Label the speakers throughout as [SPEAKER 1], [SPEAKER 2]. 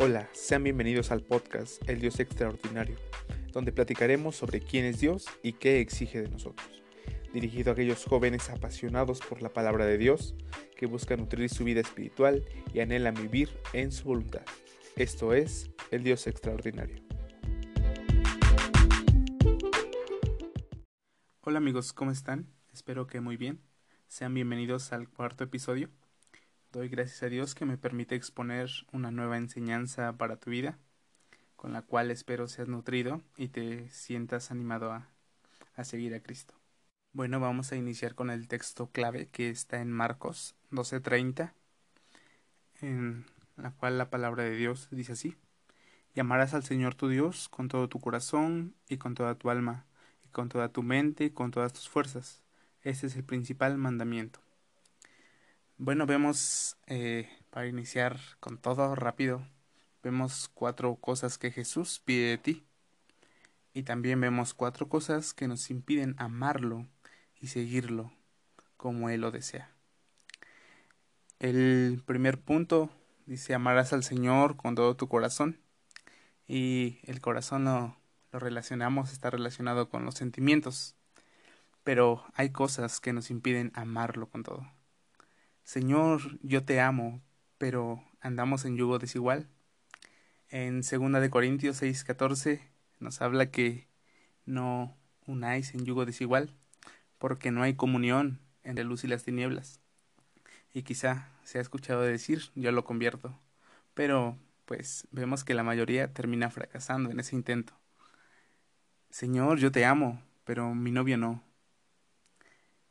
[SPEAKER 1] Hola, sean bienvenidos al podcast El Dios Extraordinario, donde platicaremos sobre quién es Dios y qué exige de nosotros. Dirigido a aquellos jóvenes apasionados por la palabra de Dios, que buscan nutrir su vida espiritual y anhelan vivir en su voluntad. Esto es El Dios Extraordinario. Hola amigos, ¿cómo están? Espero que muy bien. Sean bienvenidos al cuarto episodio. Doy gracias a Dios que me permite exponer una nueva enseñanza para tu vida, con la cual espero seas nutrido y te sientas animado a, a seguir a Cristo. Bueno, vamos a iniciar con el texto clave que está en Marcos 12:30, en la cual la palabra de Dios dice así, Llamarás al Señor tu Dios con todo tu corazón y con toda tu alma, y con toda tu mente y con todas tus fuerzas. Este es el principal mandamiento. Bueno, vemos, eh, para iniciar con todo rápido, vemos cuatro cosas que Jesús pide de ti. Y también vemos cuatro cosas que nos impiden amarlo y seguirlo como Él lo desea. El primer punto dice amarás al Señor con todo tu corazón. Y el corazón lo, lo relacionamos, está relacionado con los sentimientos. Pero hay cosas que nos impiden amarlo con todo. Señor, yo te amo, pero andamos en yugo desigual. En segunda de Corintios 6:14 nos habla que no unáis en yugo desigual, porque no hay comunión entre luz y las tinieblas. Y quizá se ha escuchado decir, yo lo convierto, pero pues vemos que la mayoría termina fracasando en ese intento. Señor, yo te amo, pero mi novio no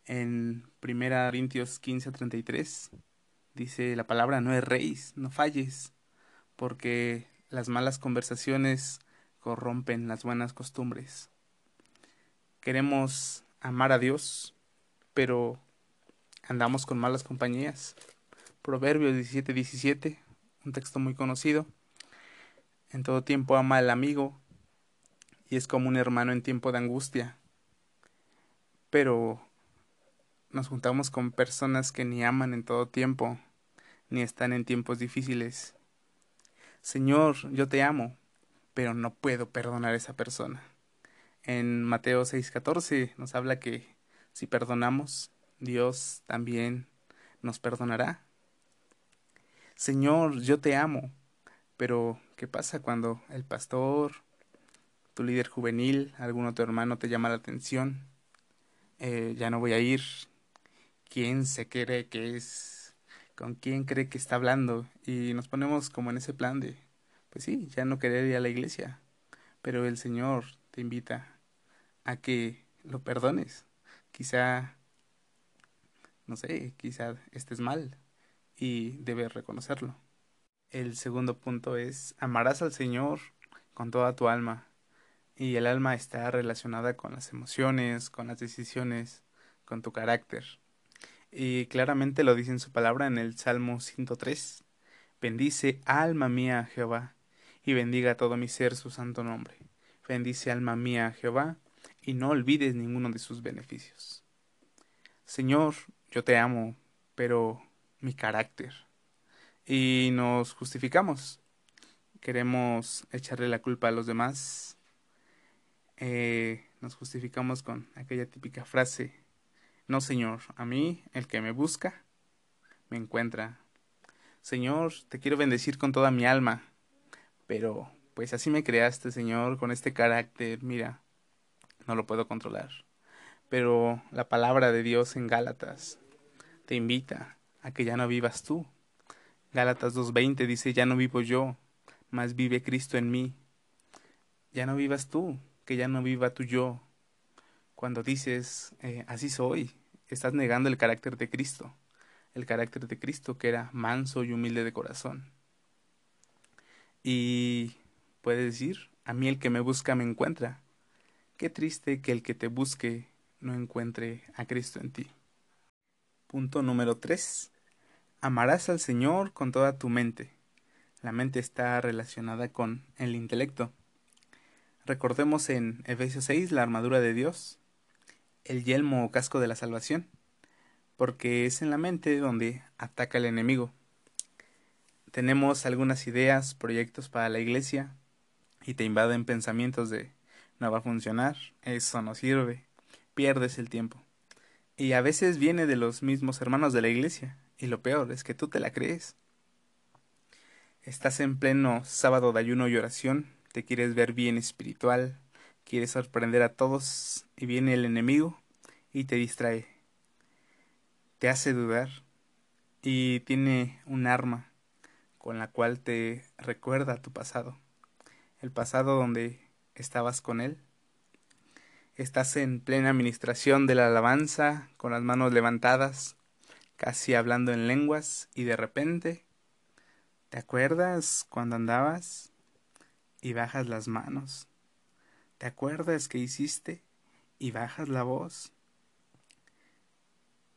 [SPEAKER 1] en Primera Corintios 15 a 33 dice la palabra no erréis, no falles, porque las malas conversaciones corrompen las buenas costumbres. Queremos amar a Dios, pero andamos con malas compañías. Proverbios 17, 17, un texto muy conocido. En todo tiempo ama al amigo y es como un hermano en tiempo de angustia. Pero nos juntamos con personas que ni aman en todo tiempo, ni están en tiempos difíciles. Señor, yo te amo, pero no puedo perdonar a esa persona. En Mateo 6:14 nos habla que si perdonamos, Dios también nos perdonará. Señor, yo te amo, pero ¿qué pasa cuando el pastor, tu líder juvenil, algún otro hermano te llama la atención? Eh, ya no voy a ir, quién se cree que es, con quién cree que está hablando y nos ponemos como en ese plan de, pues sí, ya no querer ir a la iglesia, pero el Señor te invita a que lo perdones. Quizá, no sé, quizá estés mal y debes reconocerlo. El segundo punto es, amarás al Señor con toda tu alma. Y el alma está relacionada con las emociones, con las decisiones, con tu carácter. Y claramente lo dice en su palabra en el Salmo 103. Bendice alma mía a Jehová, y bendiga todo mi ser su santo nombre. Bendice alma mía a Jehová, y no olvides ninguno de sus beneficios. Señor, yo te amo, pero mi carácter. Y nos justificamos. Queremos echarle la culpa a los demás. Eh, nos justificamos con aquella típica frase no, Señor, a mí, el que me busca, me encuentra. Señor, te quiero bendecir con toda mi alma, pero pues así me creaste, Señor, con este carácter, mira, no lo puedo controlar. Pero la palabra de Dios en Gálatas te invita a que ya no vivas tú. Gálatas 2.20 dice, ya no vivo yo, mas vive Cristo en mí. Ya no vivas tú, que ya no viva tu yo, cuando dices, eh, así soy, estás negando el carácter de Cristo, el carácter de Cristo que era manso y humilde de corazón. Y puedes decir, a mí el que me busca me encuentra. Qué triste que el que te busque no encuentre a Cristo en ti. Punto número 3. Amarás al Señor con toda tu mente. La mente está relacionada con el intelecto. Recordemos en Efesios 6 la armadura de Dios, el yelmo o casco de la salvación, porque es en la mente donde ataca el enemigo. tenemos algunas ideas, proyectos para la iglesia y te invaden pensamientos de no va a funcionar, eso no sirve, pierdes el tiempo. Y a veces viene de los mismos hermanos de la iglesia, y lo peor es que tú te la crees. Estás en pleno sábado de ayuno y oración, te quieres ver bien espiritual, quieres sorprender a todos y viene el enemigo y te distrae. Te hace dudar y tiene un arma con la cual te recuerda tu pasado. El pasado donde estabas con él. Estás en plena administración de la alabanza, con las manos levantadas, casi hablando en lenguas, y de repente, ¿te acuerdas cuando andabas y bajas las manos? ¿Te acuerdas que hiciste y bajas la voz?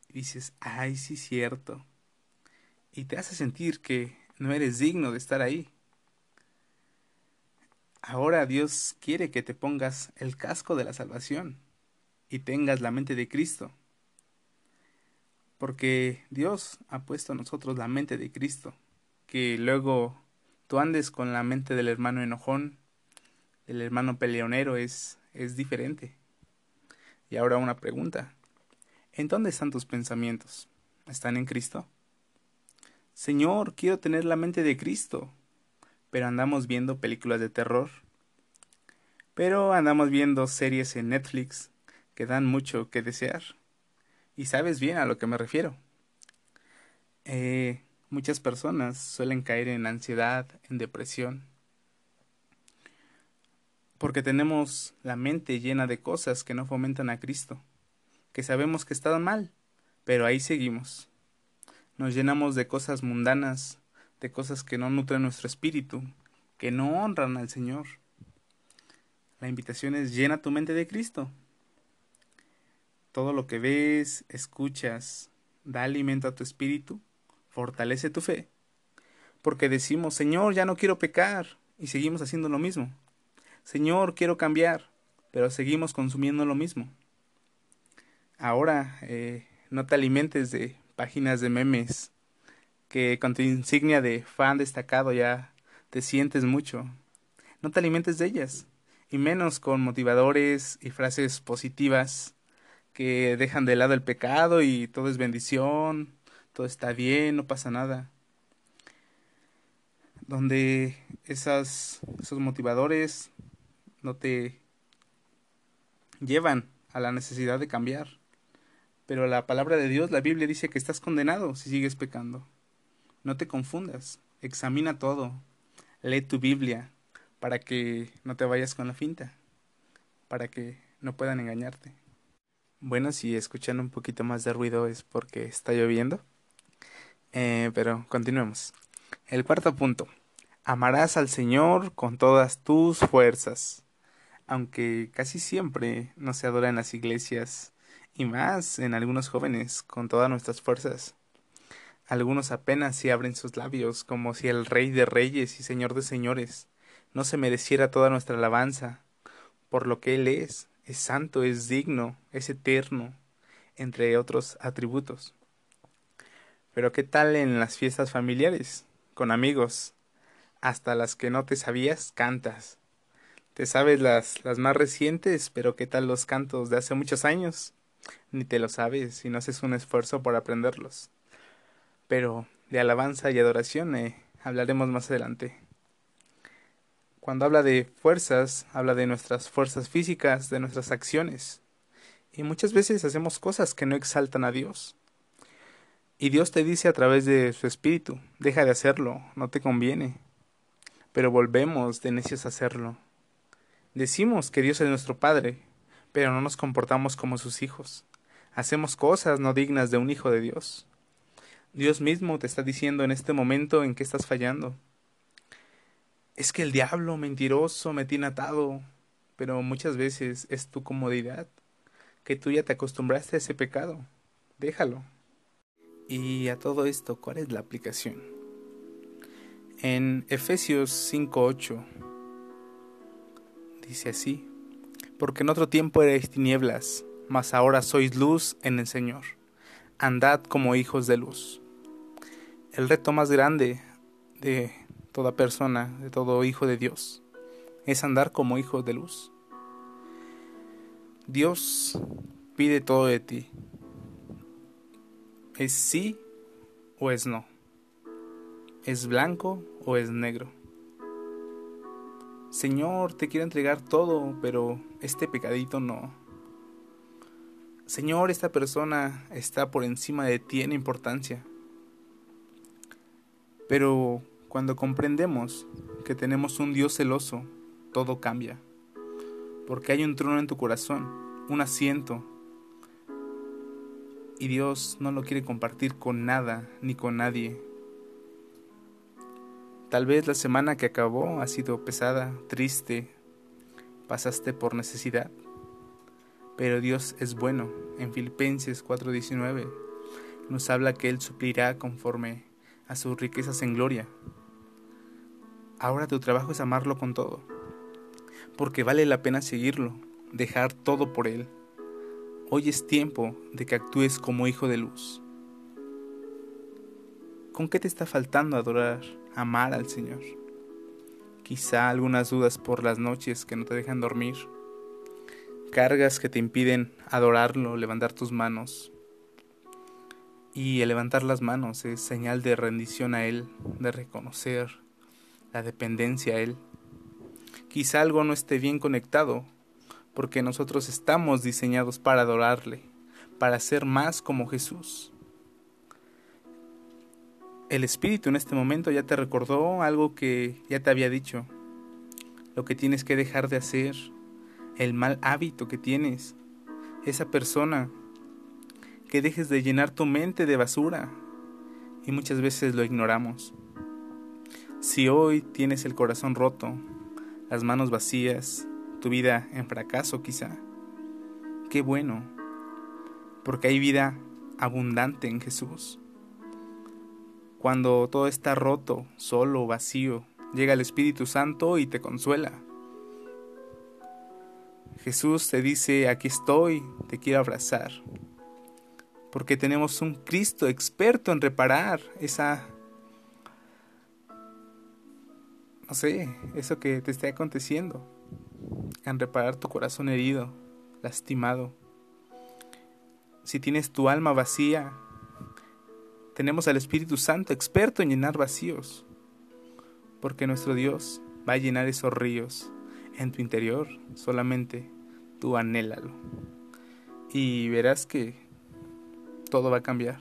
[SPEAKER 1] Y dices, ay, sí, cierto. Y te hace sentir que no eres digno de estar ahí. Ahora Dios quiere que te pongas el casco de la salvación y tengas la mente de Cristo. Porque Dios ha puesto a nosotros la mente de Cristo. Que luego tú andes con la mente del hermano enojón, del hermano peleonero, es, es diferente. Y ahora una pregunta. ¿En dónde están tus pensamientos? ¿Están en Cristo? Señor, quiero tener la mente de Cristo. Pero andamos viendo películas de terror. Pero andamos viendo series en Netflix que dan mucho que desear. Y sabes bien a lo que me refiero. Eh, muchas personas suelen caer en ansiedad, en depresión, porque tenemos la mente llena de cosas que no fomentan a Cristo, que sabemos que están mal, pero ahí seguimos. Nos llenamos de cosas mundanas, de cosas que no nutren nuestro espíritu, que no honran al Señor. La invitación es llena tu mente de Cristo. Todo lo que ves, escuchas, da alimento a tu espíritu, fortalece tu fe. Porque decimos, Señor, ya no quiero pecar, y seguimos haciendo lo mismo. Señor, quiero cambiar, pero seguimos consumiendo lo mismo. Ahora, eh, no te alimentes de páginas de memes que con tu insignia de fan destacado ya te sientes mucho. No te alimentes de ellas, y menos con motivadores y frases positivas que dejan de lado el pecado y todo es bendición, todo está bien, no pasa nada. Donde esas, esos motivadores no te llevan a la necesidad de cambiar. Pero la palabra de Dios, la Biblia dice que estás condenado si sigues pecando. No te confundas, examina todo, lee tu Biblia para que no te vayas con la finta, para que no puedan engañarte. Bueno, si escuchan un poquito más de ruido es porque está lloviendo. Eh, pero continuemos. El cuarto punto. Amarás al Señor con todas tus fuerzas. Aunque casi siempre no se adora en las iglesias y más en algunos jóvenes con todas nuestras fuerzas. Algunos apenas si abren sus labios como si el Rey de Reyes y Señor de Señores no se mereciera toda nuestra alabanza, por lo que Él es, es santo, es digno, es eterno, entre otros atributos. Pero ¿qué tal en las fiestas familiares, con amigos? Hasta las que no te sabías, cantas. Te sabes las, las más recientes, pero ¿qué tal los cantos de hace muchos años? ni te lo sabes y no haces un esfuerzo por aprenderlos. Pero de alabanza y adoración eh, hablaremos más adelante. Cuando habla de fuerzas, habla de nuestras fuerzas físicas, de nuestras acciones. Y muchas veces hacemos cosas que no exaltan a Dios. Y Dios te dice a través de su espíritu, deja de hacerlo, no te conviene. Pero volvemos de necios a hacerlo. Decimos que Dios es nuestro Padre, pero no nos comportamos como sus hijos. Hacemos cosas no dignas de un hijo de Dios. Dios mismo te está diciendo en este momento en que estás fallando. Es que el diablo mentiroso me tiene atado, pero muchas veces es tu comodidad, que tú ya te acostumbraste a ese pecado. Déjalo. Y a todo esto, ¿cuál es la aplicación? En Efesios 5:8 dice así: porque en otro tiempo erais tinieblas, mas ahora sois luz en el Señor. Andad como hijos de luz. El reto más grande de toda persona, de todo hijo de Dios, es andar como hijo de luz. Dios pide todo de ti. ¿Es sí o es no? ¿Es blanco o es negro? Señor, te quiero entregar todo, pero este pecadito no. Señor, esta persona está por encima de ti en importancia. Pero cuando comprendemos que tenemos un Dios celoso, todo cambia. Porque hay un trono en tu corazón, un asiento. Y Dios no lo quiere compartir con nada ni con nadie. Tal vez la semana que acabó ha sido pesada, triste, pasaste por necesidad. Pero Dios es bueno. En Filipenses 4:19 nos habla que Él suplirá conforme a sus riquezas en gloria. Ahora tu trabajo es amarlo con todo, porque vale la pena seguirlo, dejar todo por Él. Hoy es tiempo de que actúes como hijo de luz. ¿Con qué te está faltando adorar? Amar al Señor. Quizá algunas dudas por las noches que no te dejan dormir, cargas que te impiden adorarlo, levantar tus manos. Y el levantar las manos es señal de rendición a Él, de reconocer la dependencia a Él. Quizá algo no esté bien conectado, porque nosotros estamos diseñados para adorarle, para ser más como Jesús el Espíritu en este momento ya te recordó algo que ya te había dicho, lo que tienes que dejar de hacer, el mal hábito que tienes, esa persona, que dejes de llenar tu mente de basura y muchas veces lo ignoramos. Si hoy tienes el corazón roto, las manos vacías, tu vida en fracaso quizá, qué bueno, porque hay vida abundante en Jesús. Cuando todo está roto, solo, vacío, llega el Espíritu Santo y te consuela. Jesús te dice, aquí estoy, te quiero abrazar. Porque tenemos un Cristo experto en reparar esa, no sé, eso que te está aconteciendo, en reparar tu corazón herido, lastimado. Si tienes tu alma vacía, tenemos al Espíritu Santo experto en llenar vacíos, porque nuestro Dios va a llenar esos ríos en tu interior, solamente tú anhélalo. Y verás que todo va a cambiar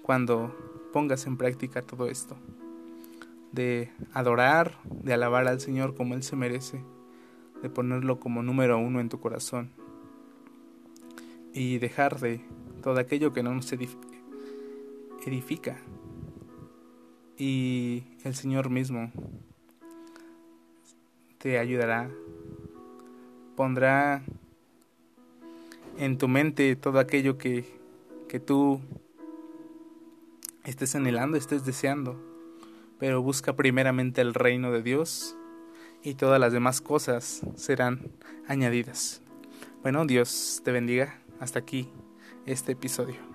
[SPEAKER 1] cuando pongas en práctica todo esto, de adorar, de alabar al Señor como Él se merece, de ponerlo como número uno en tu corazón y dejar de todo aquello que no nos edifica edifica. Y el Señor mismo te ayudará, pondrá en tu mente todo aquello que, que tú estés anhelando, estés deseando, pero busca primeramente el reino de Dios y todas las demás cosas serán añadidas. Bueno, Dios te bendiga. Hasta aquí este episodio.